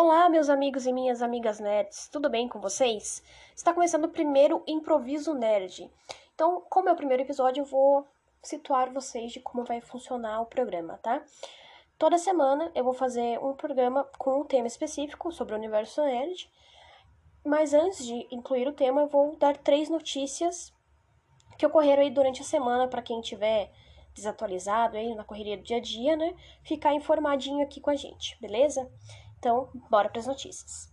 Olá, meus amigos e minhas amigas nerds, tudo bem com vocês? Está começando o primeiro Improviso Nerd. Então, como é o primeiro episódio, eu vou situar vocês de como vai funcionar o programa, tá? Toda semana eu vou fazer um programa com um tema específico sobre o universo nerd, mas antes de incluir o tema, eu vou dar três notícias que ocorreram aí durante a semana para quem tiver desatualizado aí na correria do dia a dia, né? Ficar informadinho aqui com a gente, beleza? Então, bora para as notícias.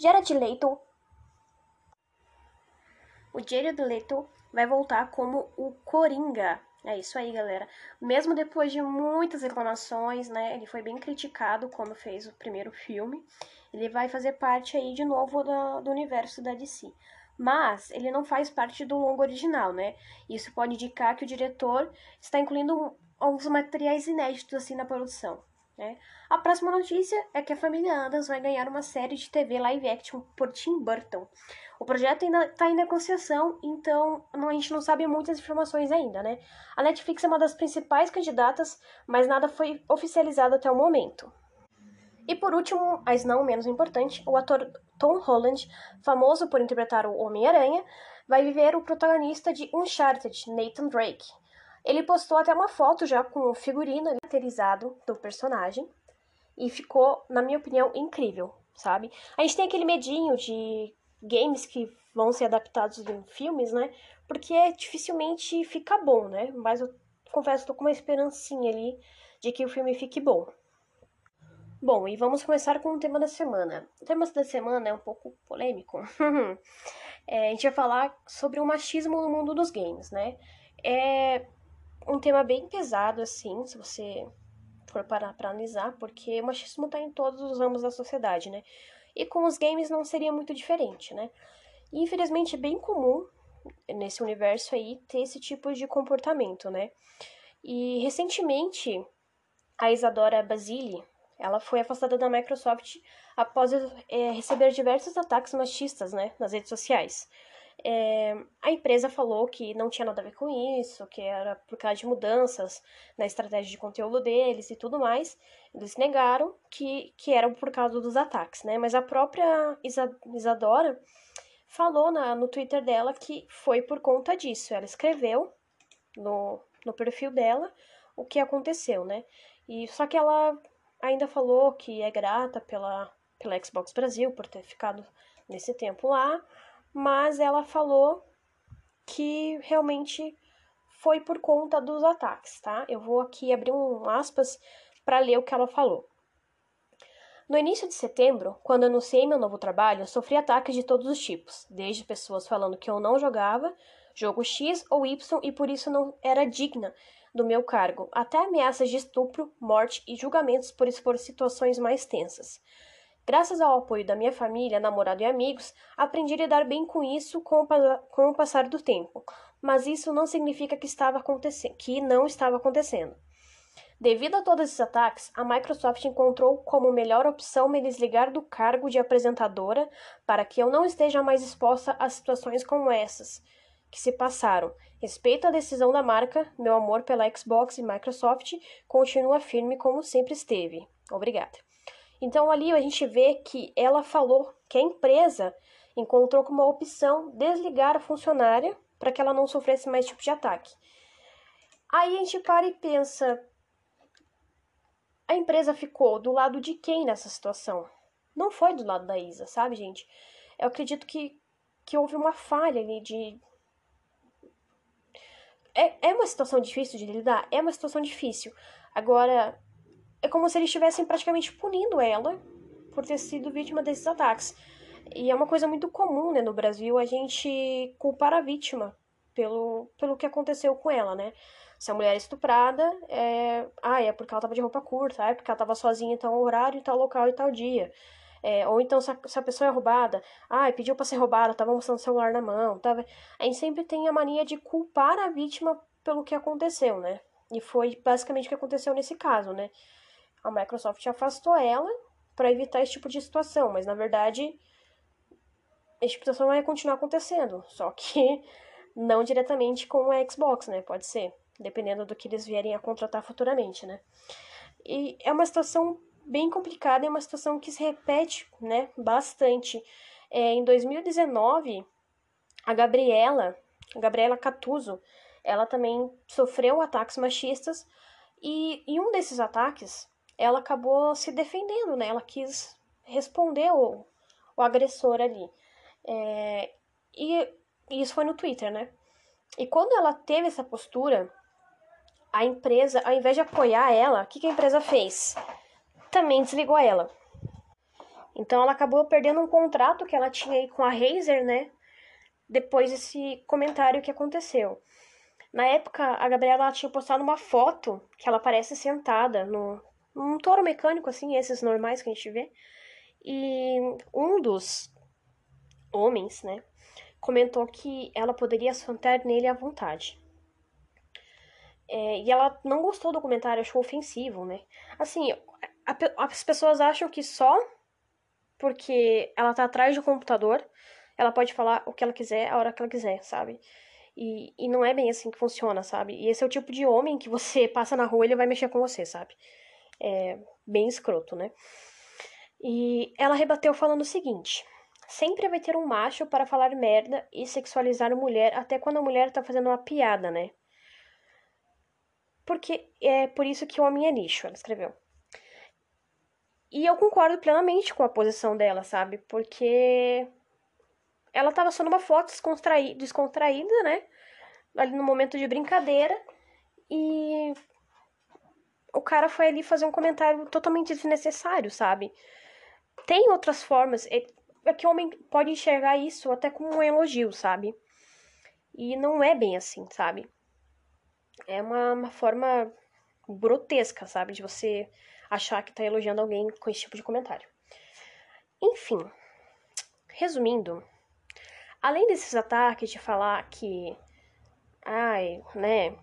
Jared Leto. O Jared Leto vai voltar como o Coringa. É isso aí, galera. Mesmo depois de muitas reclamações, né? Ele foi bem criticado quando fez o primeiro filme. Ele vai fazer parte aí de novo do, do universo da DC. Mas ele não faz parte do longo original, né? Isso pode indicar que o diretor está incluindo alguns materiais inéditos assim na produção. Né? A próxima notícia é que a família Adams vai ganhar uma série de TV live action por Tim Burton. O projeto ainda está em negociação, então a gente não sabe muitas informações ainda, né? A Netflix é uma das principais candidatas, mas nada foi oficializado até o momento. E por último, mas não menos importante, o ator Tom Holland, famoso por interpretar o Homem-Aranha, vai viver o protagonista de Uncharted, Nathan Drake. Ele postou até uma foto já com o figurino caracterizado do personagem e ficou, na minha opinião, incrível, sabe? A gente tem aquele medinho de games que vão ser adaptados em filmes, né? Porque dificilmente fica bom, né? Mas eu confesso tô com uma esperancinha ali de que o filme fique bom. Bom, e vamos começar com o tema da semana. O tema da semana é um pouco polêmico. é, a gente vai falar sobre o machismo no mundo dos games, né? É, um tema bem pesado, assim, se você for parar pra analisar, porque o machismo tá em todos os ramos da sociedade, né? E com os games não seria muito diferente, né? E infelizmente é bem comum nesse universo aí ter esse tipo de comportamento, né? E recentemente a Isadora Basile, ela foi afastada da Microsoft após é, receber diversos ataques machistas, né, nas redes sociais. É, a empresa falou que não tinha nada a ver com isso, que era por causa de mudanças na estratégia de conteúdo deles e tudo mais. Eles negaram que, que eram por causa dos ataques, né? Mas a própria Isa, Isadora falou na, no Twitter dela que foi por conta disso. Ela escreveu no, no perfil dela o que aconteceu, né? E só que ela ainda falou que é grata pela, pela Xbox Brasil por ter ficado nesse tempo lá mas ela falou que realmente foi por conta dos ataques, tá? Eu vou aqui abrir um aspas para ler o que ela falou. No início de setembro, quando anunciei meu novo trabalho, sofri ataques de todos os tipos, desde pessoas falando que eu não jogava jogo X ou Y e por isso não era digna do meu cargo, até ameaças de estupro, morte e julgamentos por expor situações mais tensas. Graças ao apoio da minha família, namorado e amigos, aprendi a lidar bem com isso com o, com o passar do tempo. Mas isso não significa que, estava que não estava acontecendo. Devido a todos esses ataques, a Microsoft encontrou como melhor opção me desligar do cargo de apresentadora para que eu não esteja mais exposta a situações como essas que se passaram. Respeito a decisão da marca, meu amor pela Xbox e Microsoft continua firme como sempre esteve. Obrigada. Então ali a gente vê que ela falou que a empresa encontrou como opção desligar a funcionária para que ela não sofresse mais tipo de ataque. Aí a gente para e pensa: a empresa ficou do lado de quem nessa situação? Não foi do lado da Isa, sabe, gente? Eu acredito que, que houve uma falha ali de. É, é uma situação difícil de lidar? É uma situação difícil. Agora, é como se eles estivessem praticamente punindo ela por ter sido vítima desses ataques. E é uma coisa muito comum, né, no Brasil, a gente culpar a vítima pelo, pelo que aconteceu com ela, né? Se a mulher é estuprada, é... Ah, é porque ela tava de roupa curta, ah, é porque ela tava sozinha em tal horário, em tal local e tal dia. É, ou então, se a, se a, pessoa é roubada, ah, pediu para ser roubada, tava mostrando o celular na mão, tava... A gente sempre tem a mania de culpar a vítima pelo que aconteceu, né? E foi basicamente o que aconteceu nesse caso, né? A Microsoft afastou ela para evitar esse tipo de situação, mas na verdade esse tipo de situação vai continuar acontecendo, só que não diretamente com a Xbox, né? Pode ser, dependendo do que eles vierem a contratar futuramente, né? E é uma situação bem complicada, é uma situação que se repete, né, bastante. É, em 2019, a Gabriela, a Gabriela Catuso, ela também sofreu ataques machistas e em um desses ataques, ela acabou se defendendo, né? Ela quis responder o, o agressor ali. É, e, e isso foi no Twitter, né? E quando ela teve essa postura, a empresa, ao invés de apoiar ela, o que, que a empresa fez? Também desligou ela. Então ela acabou perdendo um contrato que ela tinha aí com a Razer, né? Depois desse comentário que aconteceu. Na época, a Gabriela tinha postado uma foto que ela aparece sentada no, num touro mecânico, assim, esses normais que a gente vê. E um dos homens, né, comentou que ela poderia sentar nele à vontade. É, e ela não gostou do comentário, achou ofensivo, né? Assim, a, as pessoas acham que só porque ela tá atrás do computador, ela pode falar o que ela quiser, a hora que ela quiser, sabe? E, e não é bem assim que funciona, sabe? E esse é o tipo de homem que você passa na rua ele vai mexer com você, sabe? É bem escroto, né? E ela rebateu falando o seguinte: sempre vai ter um macho para falar merda e sexualizar a mulher, até quando a mulher tá fazendo uma piada, né? Porque é por isso que o homem é lixo, ela escreveu. E eu concordo plenamente com a posição dela, sabe? Porque ela tava só numa foto descontraída, né? Ali no momento de brincadeira. E o cara foi ali fazer um comentário totalmente desnecessário, sabe? Tem outras formas. É, é que o homem pode enxergar isso até como um elogio, sabe? E não é bem assim, sabe? É uma, uma forma grotesca, sabe? De você achar que tá elogiando alguém com esse tipo de comentário. Enfim, resumindo, além desses ataques de falar que, ai, né,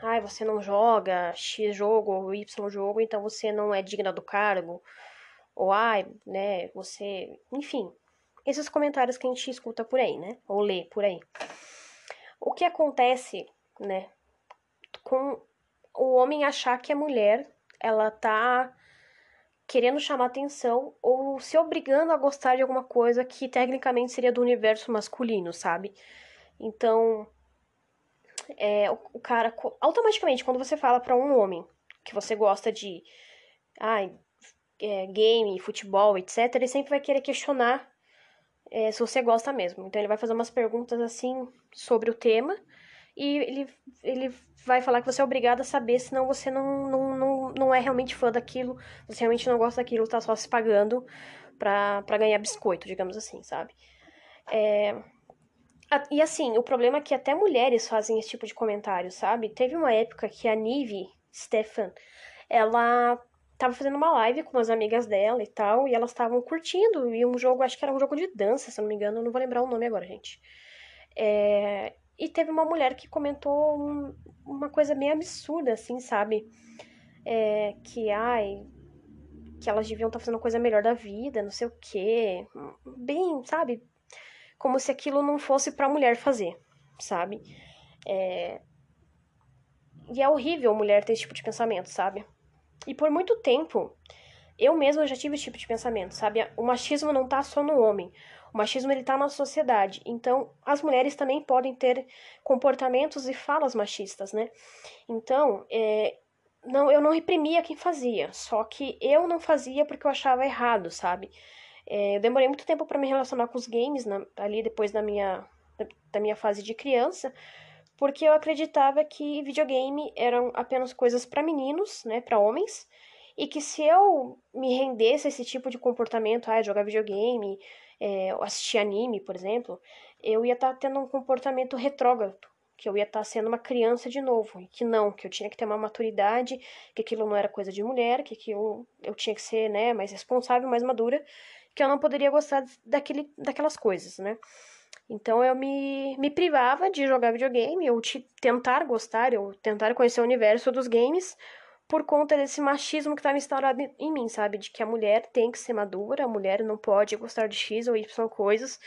ai, você não joga X jogo ou Y jogo, então você não é digna do cargo, ou ai, né, você, enfim, esses comentários que a gente escuta por aí, né, ou lê por aí. O que acontece, né, com o homem achar que a mulher, ela tá querendo chamar atenção ou se obrigando a gostar de alguma coisa que tecnicamente seria do universo masculino, sabe? Então, é, o, o cara, automaticamente, quando você fala para um homem que você gosta de ai, é, game, futebol, etc., ele sempre vai querer questionar é, se você gosta mesmo. Então, ele vai fazer umas perguntas assim sobre o tema e ele, ele vai falar que você é obrigado a saber, senão você não, não, não, não é realmente fã daquilo, você realmente não gosta daquilo, tá só se pagando pra, pra ganhar biscoito, digamos assim, sabe? É... E assim, o problema é que até mulheres fazem esse tipo de comentário, sabe? Teve uma época que a Nive Stefan, ela tava fazendo uma live com umas amigas dela e tal, e elas estavam curtindo, e um jogo, acho que era um jogo de dança, se não me engano, não vou lembrar o nome agora, gente. É, e teve uma mulher que comentou um, uma coisa meio absurda, assim, sabe? É, que, ai, que elas deviam estar tá fazendo coisa melhor da vida, não sei o quê. Bem, sabe? Como se aquilo não fosse pra mulher fazer, sabe? É... E é horrível a mulher ter esse tipo de pensamento, sabe? E por muito tempo, eu mesma já tive esse tipo de pensamento, sabe? O machismo não tá só no homem. O machismo ele tá na sociedade. Então, as mulheres também podem ter comportamentos e falas machistas, né? Então, é, não, eu não reprimia quem fazia, só que eu não fazia porque eu achava errado, sabe? É, eu demorei muito tempo para me relacionar com os games na, ali depois da minha, da minha fase de criança, porque eu acreditava que videogame eram apenas coisas para meninos, né, para homens, e que se eu me rendesse a esse tipo de comportamento, ah, jogar videogame, é, assistir anime, por exemplo, eu ia estar tá tendo um comportamento retrógrado, que eu ia estar tá sendo uma criança de novo, e que não, que eu tinha que ter uma maturidade, que aquilo não era coisa de mulher, que aquilo eu tinha que ser, né, mais responsável, mais madura, que eu não poderia gostar daquele, daquelas coisas, né. Então eu me, me privava de jogar videogame, ou de tentar gostar, ou tentar conhecer o universo dos games, por conta desse machismo que estava instaurado em mim, sabe? De que a mulher tem que ser madura, a mulher não pode gostar de X ou Y coisas,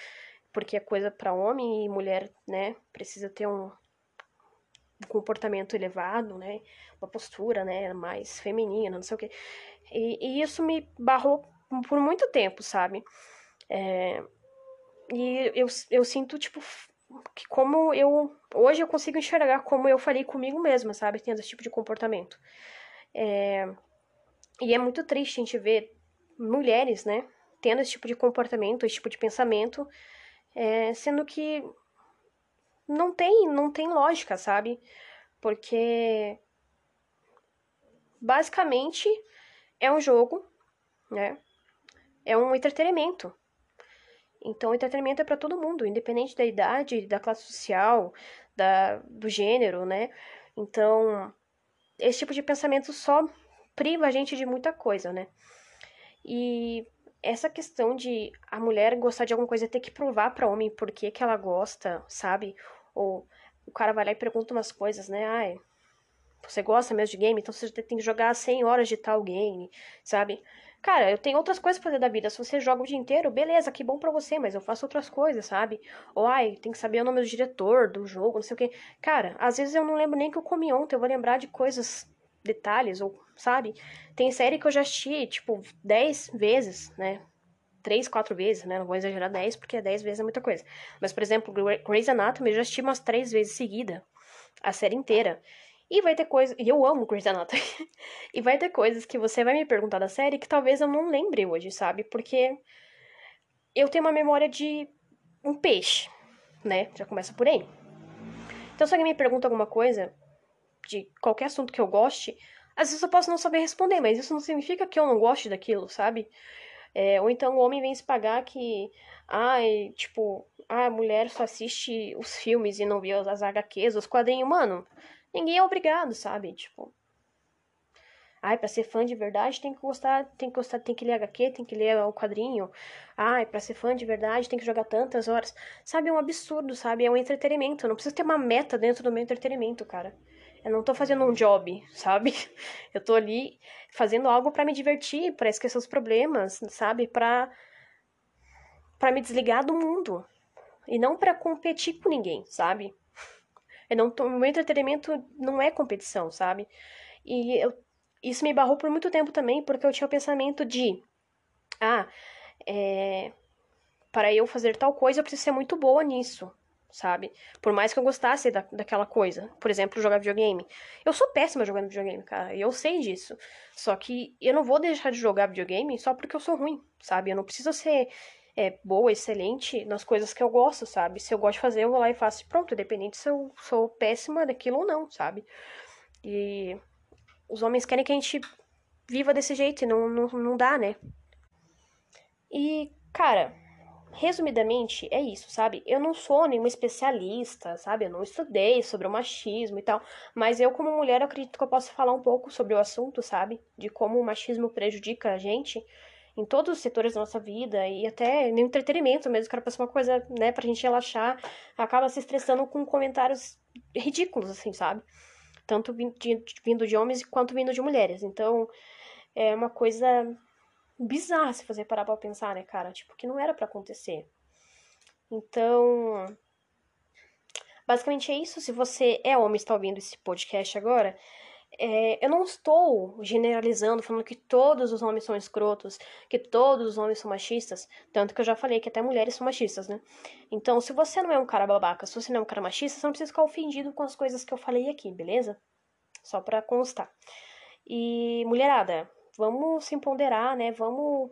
porque é coisa para homem e mulher, né, precisa ter um comportamento elevado, né? Uma postura, né? Mais feminina, não sei o quê. E, e isso me barrou por muito tempo, sabe? É, e eu, eu sinto, tipo, que como eu. Hoje eu consigo enxergar como eu falei comigo mesma, sabe? Tendo esse tipo de comportamento. É, e é muito triste a gente ver mulheres, né? Tendo esse tipo de comportamento, esse tipo de pensamento, é, sendo que não tem, não tem lógica, sabe? Porque basicamente é um jogo, né? É um entretenimento. Então, entretenimento é para todo mundo, independente da idade, da classe social, da, do gênero, né? Então, esse tipo de pensamento só priva a gente de muita coisa, né? E essa questão de a mulher gostar de alguma coisa ter que provar para homem por que, que ela gosta, sabe? Ou o cara vai lá e pergunta umas coisas, né? Ai, você gosta mesmo de game? Então você tem que jogar 100 horas de tal game, sabe? Cara, eu tenho outras coisas pra fazer da vida. Se você joga o dia inteiro, beleza, que bom pra você, mas eu faço outras coisas, sabe? Ou, ai, tem que saber o nome do diretor do jogo, não sei o quê. Cara, às vezes eu não lembro nem que eu comi ontem, eu vou lembrar de coisas, detalhes, ou, sabe? Tem série que eu já assisti, tipo, 10 vezes, né? Três, quatro vezes, né? Não vou exagerar 10, porque 10 vezes é muita coisa. Mas, por exemplo, Grey's Anatomy eu já assisti umas três vezes seguida. A série inteira. E vai ter coisas. E eu amo Grey's Anatomy. e vai ter coisas que você vai me perguntar da série que talvez eu não lembre hoje, sabe? Porque eu tenho uma memória de um peixe, né? Já começa por aí. Então, se alguém me pergunta alguma coisa de qualquer assunto que eu goste, às vezes eu posso não saber responder, mas isso não significa que eu não goste daquilo, sabe? É, ou então o homem vem se pagar que, ai, tipo, a mulher só assiste os filmes e não vê as HQs, os quadrinhos. Mano, ninguém é obrigado, sabe? Tipo. Ai, pra ser fã de verdade tem que gostar, tem que gostar, tem que ler HQ, tem que ler o quadrinho. Ai, pra ser fã de verdade tem que jogar tantas horas. Sabe, é um absurdo, sabe? É um entretenimento. Eu não preciso ter uma meta dentro do meu entretenimento, cara. Eu não tô fazendo um job, sabe? Eu tô ali fazendo algo para me divertir, para esquecer os problemas, sabe? Pra, pra me desligar do mundo. E não para competir com ninguém, sabe? Eu não tô, meu entretenimento não é competição, sabe? E eu, isso me barrou por muito tempo também, porque eu tinha o pensamento de, ah, é, para eu fazer tal coisa eu preciso ser muito boa nisso, sabe? Por mais que eu gostasse da, daquela coisa, por exemplo, jogar videogame. Eu sou péssima jogando videogame, cara, eu sei disso. Só que eu não vou deixar de jogar videogame só porque eu sou ruim, sabe? Eu não preciso ser é, boa, excelente nas coisas que eu gosto, sabe? Se eu gosto de fazer, eu vou lá e faço pronto, independente se eu sou péssima daquilo ou não, sabe? E os homens querem que a gente viva desse jeito e não, não, não dá, né? E, cara, resumidamente, é isso, sabe? Eu não sou nenhuma especialista, sabe? Eu não estudei sobre o machismo e tal, mas eu, como mulher, acredito que eu posso falar um pouco sobre o assunto, sabe? De como o machismo prejudica a gente em todos os setores da nossa vida e até no entretenimento mesmo, cara pensa uma coisa, né, pra gente relaxar, acaba se estressando com comentários ridículos, assim, sabe? Tanto vindo de homens quanto vindo de mulheres. Então, é uma coisa bizarra se fazer parar pra pensar, né, cara? Tipo, que não era para acontecer. Então, basicamente é isso. Se você é homem e está ouvindo esse podcast agora, é, eu não estou generalizando, falando que todos os homens são escrotos, que todos os homens são machistas, tanto que eu já falei que até mulheres são machistas, né? Então, se você não é um cara babaca, se você não é um cara machista, você não precisa ficar ofendido com as coisas que eu falei aqui, beleza? Só pra constar. E, mulherada, vamos se empoderar, né? Vamos,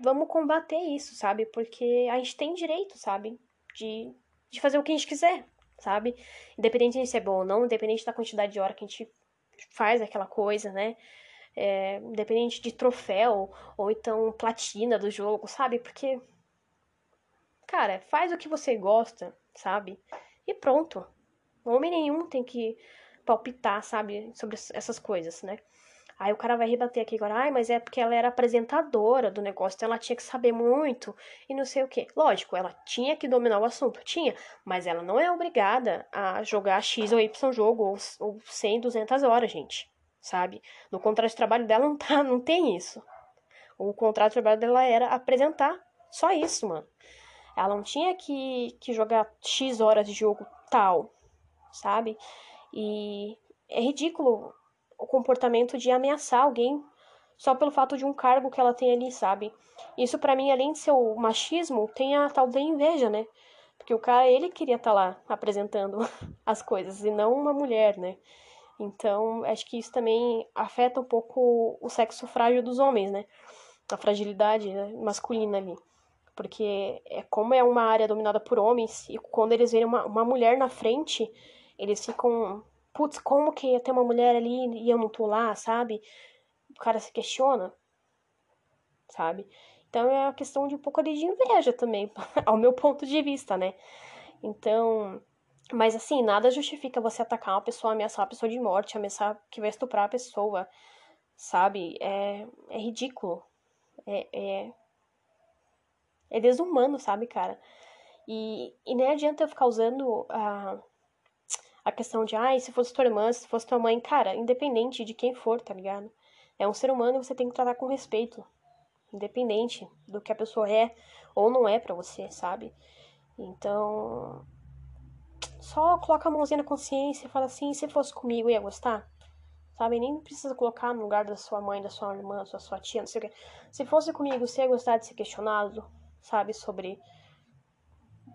vamos combater isso, sabe? Porque a gente tem direito, sabe? De, de fazer o que a gente quiser, sabe? Independente de ser bom ou não, independente da quantidade de hora que a gente faz aquela coisa, né? É, independente de troféu ou então platina do jogo, sabe? Porque, cara, faz o que você gosta, sabe? E pronto. Homem nenhum tem que palpitar, sabe? Sobre essas coisas, né? Aí o cara vai rebater aqui agora, ai, mas é porque ela era apresentadora do negócio, então ela tinha que saber muito e não sei o que. Lógico, ela tinha que dominar o assunto, tinha, mas ela não é obrigada a jogar X ou Y jogo ou, ou 100, 200 horas, gente, sabe? No contrato de trabalho dela não, tá, não tem isso. O contrato de trabalho dela era apresentar, só isso, mano. Ela não tinha que, que jogar X horas de jogo tal, sabe? E é ridículo o comportamento de ameaçar alguém só pelo fato de um cargo que ela tem ali, sabe? Isso para mim, além de ser o machismo, tem a tal da inveja, né? Porque o cara, ele queria estar tá lá apresentando as coisas e não uma mulher, né? Então, acho que isso também afeta um pouco o sexo frágil dos homens, né? A fragilidade né? masculina ali. Porque é como é uma área dominada por homens, e quando eles veem uma, uma mulher na frente, eles ficam. Putz, como que ter uma mulher ali e eu não tô lá, sabe? O cara se questiona, sabe? Então é uma questão de um pouco de inveja também, ao meu ponto de vista, né? Então, mas assim, nada justifica você atacar uma pessoa, ameaçar a pessoa de morte, ameaçar que vai estuprar a pessoa, sabe? É, é ridículo. É, é, é desumano, sabe, cara? E, e nem adianta eu ficar usando a, a questão de, ai, ah, se fosse tua irmã, se fosse tua mãe, cara, independente de quem for, tá ligado? É um ser humano e você tem que tratar com respeito independente do que a pessoa é ou não é para você, sabe? Então, só coloca a mãozinha na consciência e fala assim, se fosse comigo ia gostar? Sabe? Nem precisa colocar no lugar da sua mãe, da sua irmã, da sua tia, não sei o que. Se fosse comigo, você ia gostar de ser questionado, sabe? Sobre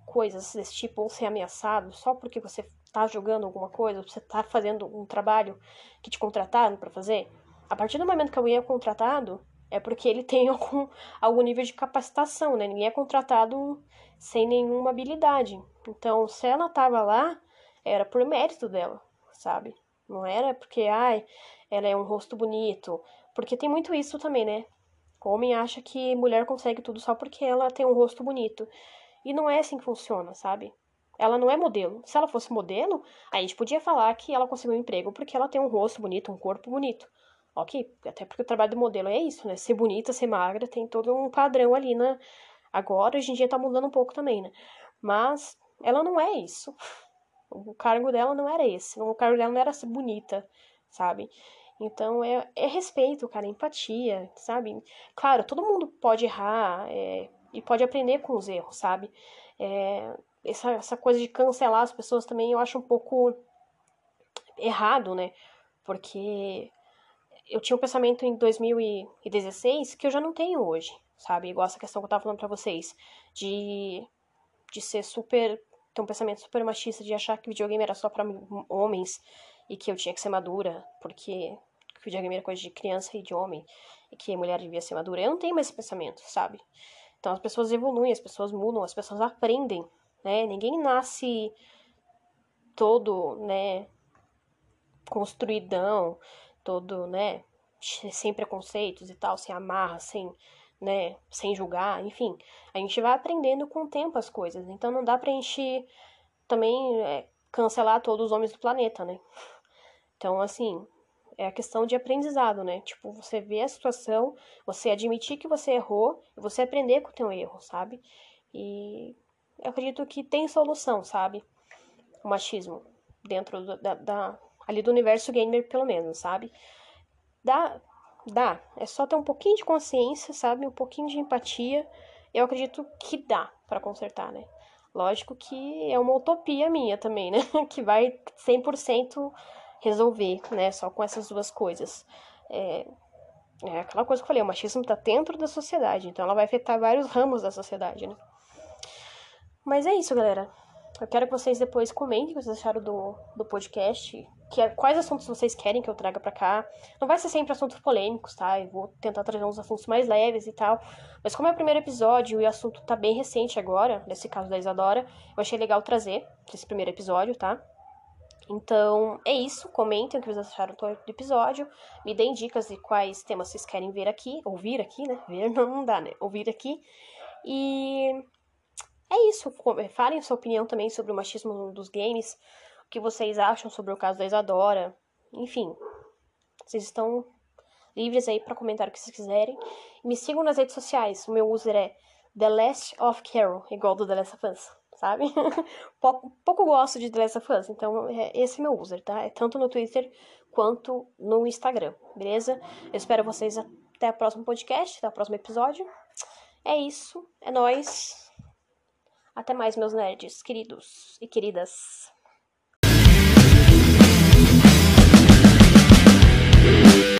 coisas desse tipo, ou ser ameaçado, só porque você tá jogando alguma coisa, você tá fazendo um trabalho que te contrataram para fazer. A partir do momento que alguém é contratado, é porque ele tem algum, algum nível de capacitação, né? Ninguém é contratado sem nenhuma habilidade. Então, se ela tava lá, era por mérito dela, sabe? Não era porque, ai, ela é um rosto bonito. Porque tem muito isso também, né? O homem acha que mulher consegue tudo só porque ela tem um rosto bonito. E não é assim que funciona, sabe? Ela não é modelo. Se ela fosse modelo, a gente podia falar que ela conseguiu um emprego porque ela tem um rosto bonito, um corpo bonito. Ok, até porque o trabalho do modelo é isso, né? Ser bonita, ser magra, tem todo um padrão ali, né? Agora, hoje em dia tá mudando um pouco também, né? Mas ela não é isso. O cargo dela não era esse. O cargo dela não era ser bonita, sabe? Então é, é respeito, cara, empatia, sabe? Claro, todo mundo pode errar é, e pode aprender com os erros, sabe? É, essa, essa coisa de cancelar as pessoas também eu acho um pouco errado, né? Porque eu tinha um pensamento em 2016 que eu já não tenho hoje, sabe? Igual essa questão que eu tava falando pra vocês, de, de ser super. ter um pensamento super machista, de achar que videogame era só para homens e que eu tinha que ser madura, porque videogame era coisa de criança e de homem, e que mulher devia ser madura. Eu não tenho mais esse pensamento, sabe? Então as pessoas evoluem, as pessoas mudam, as pessoas aprendem, né? Ninguém nasce todo, né, construidão, todo, né, sem preconceitos e tal, sem amarra, sem, né, sem julgar, enfim. A gente vai aprendendo com o tempo as coisas. Então não dá pra gente também é, cancelar todos os homens do planeta, né? Então, assim, é a questão de aprendizado, né? Tipo, você vê a situação, você admitir que você errou você aprender com o teu erro, sabe? E eu acredito que tem solução, sabe? O machismo dentro da, da, ali do universo gamer, pelo menos, sabe? Dá, dá. É só ter um pouquinho de consciência, sabe? Um pouquinho de empatia. Eu acredito que dá para consertar, né? Lógico que é uma utopia minha também, né? que vai 100% resolver, né? Só com essas duas coisas. É, é aquela coisa que eu falei, o machismo tá dentro da sociedade, então ela vai afetar vários ramos da sociedade, né? Mas é isso, galera. Eu quero que vocês depois comentem o que vocês acharam do, do podcast, que é, quais assuntos vocês querem que eu traga para cá. Não vai ser sempre assuntos polêmicos, tá? Eu vou tentar trazer uns assuntos mais leves e tal. Mas como é o primeiro episódio e o assunto tá bem recente agora, nesse caso da Isadora, eu achei legal trazer esse primeiro episódio, tá? Então, é isso. Comentem o que vocês acharam do episódio. Me deem dicas de quais temas vocês querem ver aqui. Ouvir aqui, né? Ver não, não dá, né? Ouvir aqui. E é isso. Falem sua opinião também sobre o machismo dos games o que vocês acham sobre o caso da Isadora. Enfim, vocês estão livres aí para comentar o que vocês quiserem. Me sigam nas redes sociais. O meu user é The Last of Carol, igual do The Last of Us, sabe? pouco, pouco gosto de The Last of Us, então é, esse é meu user, tá? É tanto no Twitter quanto no Instagram, beleza? Eu espero vocês até o próximo podcast, até o próximo episódio. É isso, é nós. Até mais, meus nerds queridos e queridas.